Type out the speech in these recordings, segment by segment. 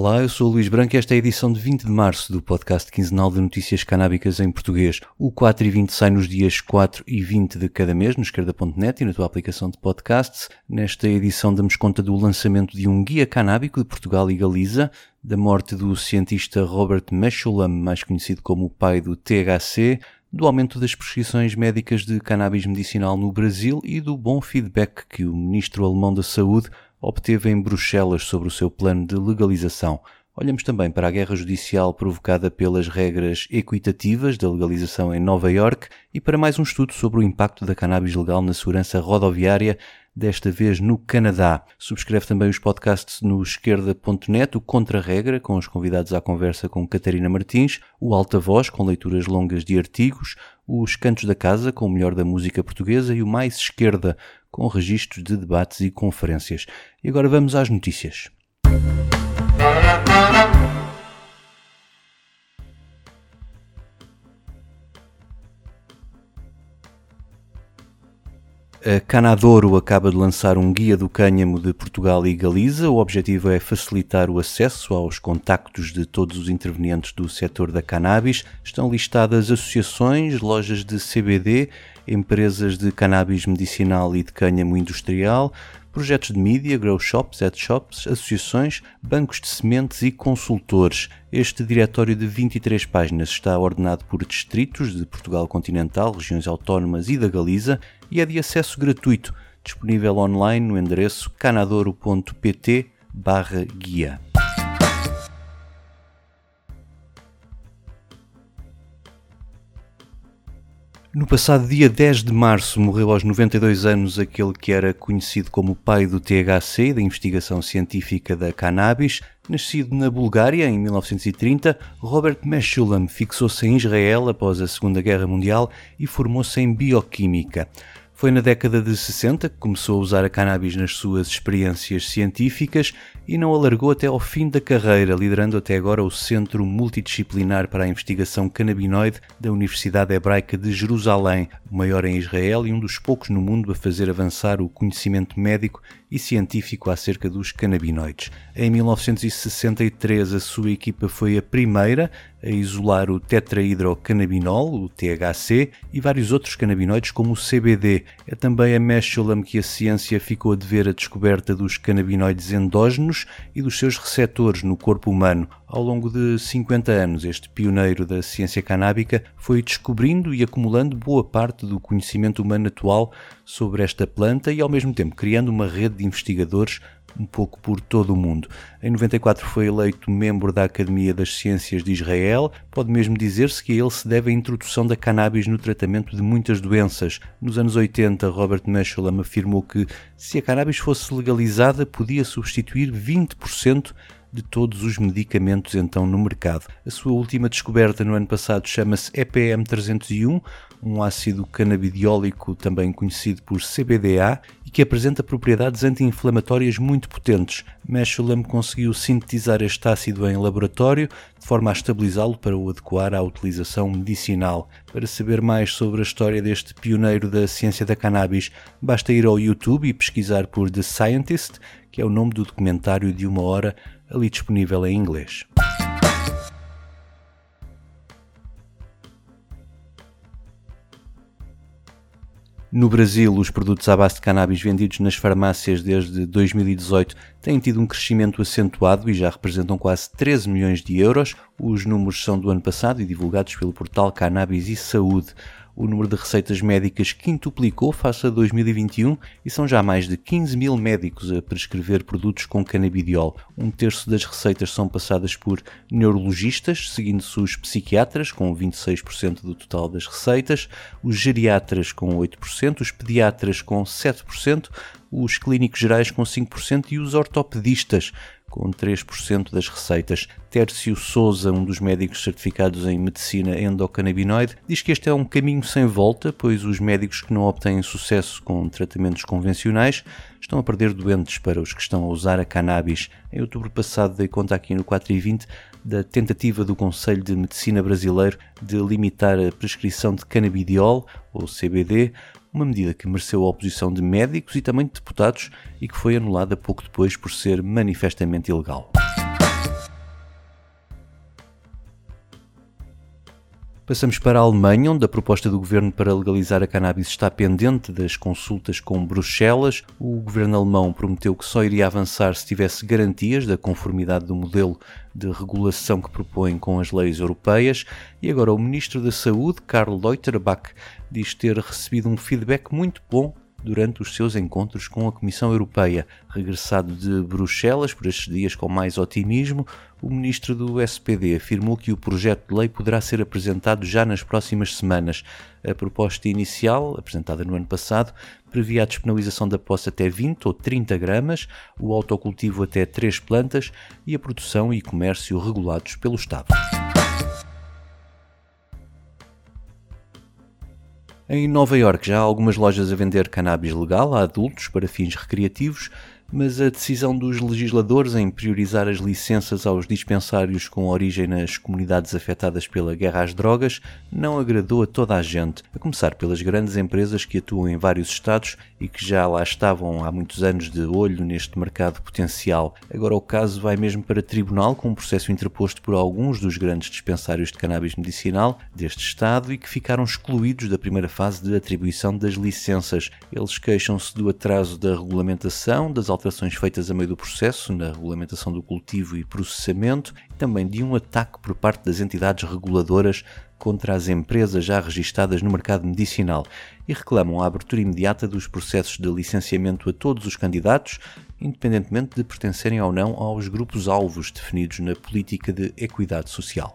Olá, eu sou o Luís Branco e esta é a edição de 20 de março do podcast quinzenal de notícias canábicas em português. O 4 e 20 sai nos dias 4 e 20 de cada mês no esquerda.net e na tua aplicação de podcasts. Nesta edição damos conta do lançamento de um guia canábico de Portugal e Galiza, da morte do cientista Robert Meshulam, mais conhecido como o pai do THC, do aumento das prescrições médicas de cannabis medicinal no Brasil e do bom feedback que o ministro alemão da Saúde obteve em Bruxelas sobre o seu plano de legalização. Olhamos também para a guerra judicial provocada pelas regras equitativas da legalização em Nova York e para mais um estudo sobre o impacto da cannabis legal na segurança rodoviária, desta vez no Canadá. Subscreve também os podcasts no esquerda.net, o Contra-Regra, com os convidados à conversa com Catarina Martins, o Alta Voz, com leituras longas de artigos, os Cantos da Casa, com o melhor da música portuguesa e o Mais Esquerda, com registros de debates e conferências. E agora vamos às notícias. A Canadouro acaba de lançar um guia do cânhamo de Portugal e Galiza. O objetivo é facilitar o acesso aos contactos de todos os intervenientes do setor da cannabis. Estão listadas associações, lojas de CBD, empresas de cannabis medicinal e de cânhamo industrial, projetos de mídia, grow shops, ad shops, associações, bancos de sementes e consultores. Este diretório de 23 páginas está ordenado por distritos de Portugal continental, regiões autónomas e da Galiza e é de acesso gratuito, disponível online no endereço canadoro.pt/guia. No passado dia 10 de março morreu aos 92 anos aquele que era conhecido como pai do THC, da investigação científica da cannabis. Nascido na Bulgária em 1930, Robert Meshulam fixou-se em Israel após a Segunda Guerra Mundial e formou-se em bioquímica. Foi na década de 60 que começou a usar a cannabis nas suas experiências científicas e não alargou até ao fim da carreira, liderando até agora o Centro Multidisciplinar para a Investigação Cannabinoide da Universidade Hebraica de Jerusalém, o maior em Israel e um dos poucos no mundo a fazer avançar o conhecimento médico e científico acerca dos canabinoides. Em 1963, a sua equipa foi a primeira a isolar o tetrahidrocannabinol, o THC, e vários outros canabinoides como o CBD. É também a Meshulam que a ciência ficou a dever a descoberta dos canabinoides endógenos e dos seus receptores no corpo humano. Ao longo de 50 anos, este pioneiro da ciência canábica foi descobrindo e acumulando boa parte do conhecimento humano atual sobre esta planta e, ao mesmo tempo, criando uma rede de investigadores um pouco por todo o mundo. Em 94 foi eleito membro da Academia das Ciências de Israel. Pode mesmo dizer-se que a ele se deve a introdução da cannabis no tratamento de muitas doenças. Nos anos 80, Robert Meshulam afirmou que se a cannabis fosse legalizada, podia substituir 20% de todos os medicamentos então no mercado. A sua última descoberta no ano passado chama-se EPM 301, um ácido canabidiólico também conhecido por CBDA e que apresenta propriedades anti-inflamatórias muito potentes. Meshulam conseguiu sintetizar este ácido em laboratório de forma a estabilizá-lo para o adequar à utilização medicinal. Para saber mais sobre a história deste pioneiro da ciência da cannabis, basta ir ao YouTube e pesquisar por The Scientist, que é o nome do documentário de uma hora ali disponível em inglês. No Brasil, os produtos à base de cannabis vendidos nas farmácias desde 2018 têm tido um crescimento acentuado e já representam quase 13 milhões de euros. Os números são do ano passado e divulgados pelo portal Cannabis e Saúde o número de receitas médicas quintuplicou face a 2021 e são já mais de 15 mil médicos a prescrever produtos com canabidiol. Um terço das receitas são passadas por neurologistas, seguindo-se os psiquiatras, com 26% do total das receitas, os geriatras, com 8%, os pediatras, com 7%, os clínicos gerais, com 5% e os ortopedistas, com 3% das receitas. Tércio Souza, um dos médicos certificados em medicina endocannabinoide, diz que este é um caminho sem volta, pois os médicos que não obtêm sucesso com tratamentos convencionais estão a perder doentes para os que estão a usar a cannabis. Em outubro passado dei conta aqui no 4 e 20 da tentativa do Conselho de Medicina Brasileiro de limitar a prescrição de canabidiol, ou CBD, uma medida que mereceu a oposição de médicos e também de deputados e que foi anulada pouco depois por ser manifestamente ilegal. Passamos para a Alemanha, onde a proposta do governo para legalizar a cannabis está pendente das consultas com Bruxelas. O governo alemão prometeu que só iria avançar se tivesse garantias da conformidade do modelo de regulação que propõe com as leis europeias. E agora o ministro da Saúde, Karl Leuterbach, diz ter recebido um feedback muito bom durante os seus encontros com a Comissão Europeia. Regressado de Bruxelas por estes dias com mais otimismo, o ministro do SPD afirmou que o projeto de lei poderá ser apresentado já nas próximas semanas. A proposta inicial, apresentada no ano passado, previa a despenalização da posse até 20 ou 30 gramas, o autocultivo até 3 plantas e a produção e comércio regulados pelo Estado. Em Nova York já há algumas lojas a vender cannabis legal a adultos para fins recreativos, mas a decisão dos legisladores em priorizar as licenças aos dispensários com origem nas comunidades afetadas pela guerra às drogas não agradou a toda a gente, a começar pelas grandes empresas que atuam em vários estados e que já lá estavam há muitos anos de olho neste mercado potencial. Agora o caso vai mesmo para tribunal com um processo interposto por alguns dos grandes dispensários de cannabis medicinal deste estado e que ficaram excluídos da primeira fase de atribuição das licenças. Eles queixam-se do atraso da regulamentação, das alterações feitas a meio do processo, na regulamentação do cultivo e processamento, e também de um ataque por parte das entidades reguladoras contra as empresas já registadas no mercado medicinal e reclamam a abertura imediata dos processos de licenciamento a todos os candidatos, independentemente de pertencerem ou não aos grupos-alvos definidos na política de equidade social.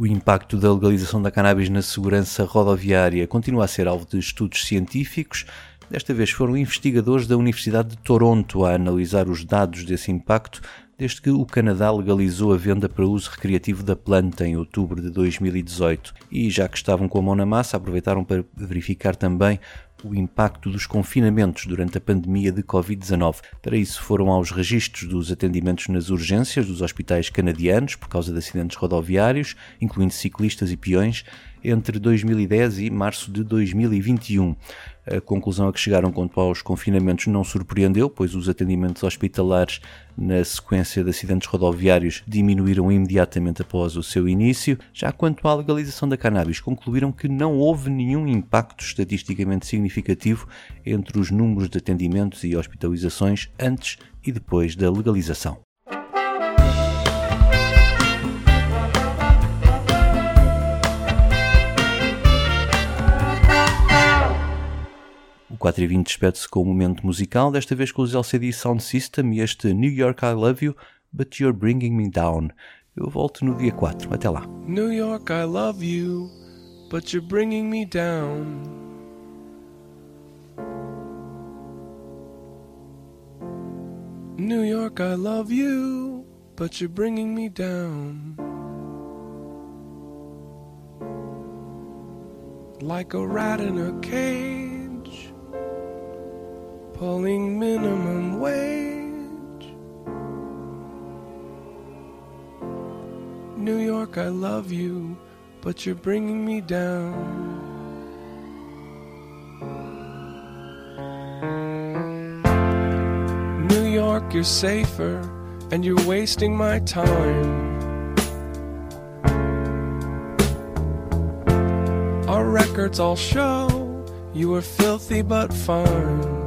O impacto da legalização da cannabis na segurança rodoviária continua a ser alvo de estudos científicos. Desta vez foram investigadores da Universidade de Toronto a analisar os dados desse impacto desde que o Canadá legalizou a venda para uso recreativo da planta em outubro de 2018. E já que estavam com a mão na massa, aproveitaram para verificar também o impacto dos confinamentos durante a pandemia de Covid-19. Para isso foram aos registros dos atendimentos nas urgências dos hospitais canadianos por causa de acidentes rodoviários, incluindo ciclistas e peões, entre 2010 e março de 2021. A conclusão a que chegaram quanto aos confinamentos não surpreendeu, pois os atendimentos hospitalares na sequência de acidentes rodoviários diminuíram imediatamente após o seu início. Já quanto à legalização da cannabis, concluíram que não houve nenhum impacto estatisticamente significativo entre os números de atendimentos e hospitalizações antes e depois da legalização. 4 e 20 despede-se com um momento musical, desta vez com os LCD Sound System e este New York I Love You, But You're Bringing Me Down. Eu volto no dia 4. Até lá. New York I love you, but you're bringing me down. New York I love you, but you're bringing me down. Like a rat in a cage pulling minimum wage. New York, I love you, but you're bringing me down. New York, you're safer, and you're wasting my time. Our records all show you were filthy but fine.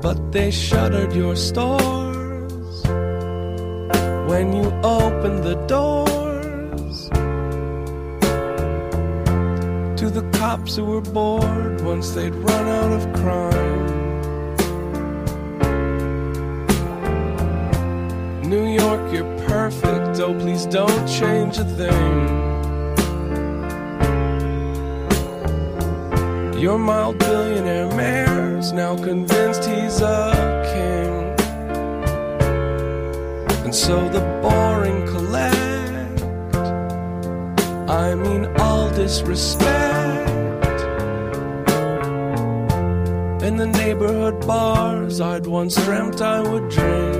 But they shuttered your stores when you opened the doors to the cops who were bored once they'd run out of crime. New York, you're perfect, oh please don't change a thing. Your mild billionaire now convinced he's a king. And so the boring collect. I mean, all disrespect. In the neighborhood bars I'd once dreamt I would drink.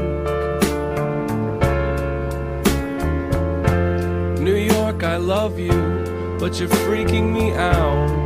New York, I love you, but you're freaking me out.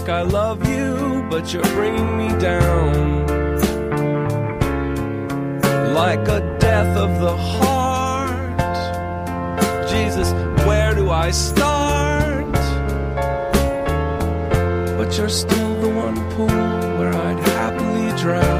York, I love you, but you're bringing me down. Like a death of the heart. Jesus, where do I start? But you're still the one pool where I'd happily drown.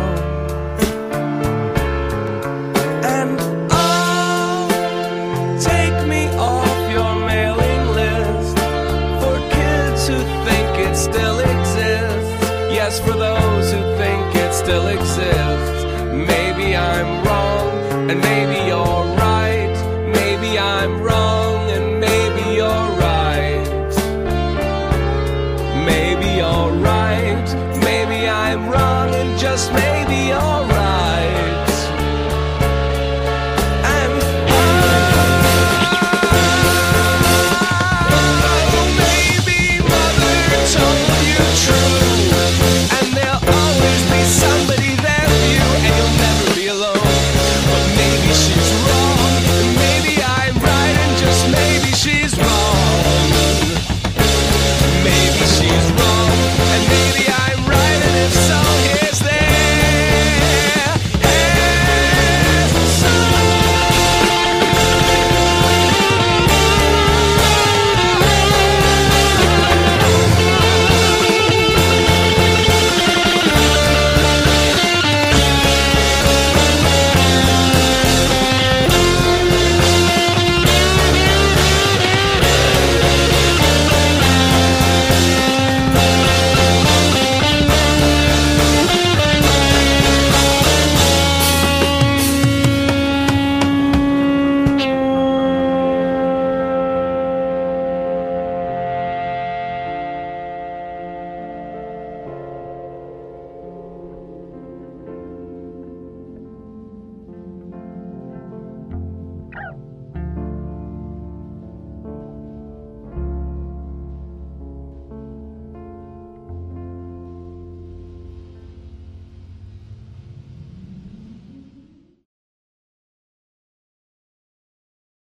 Christmas.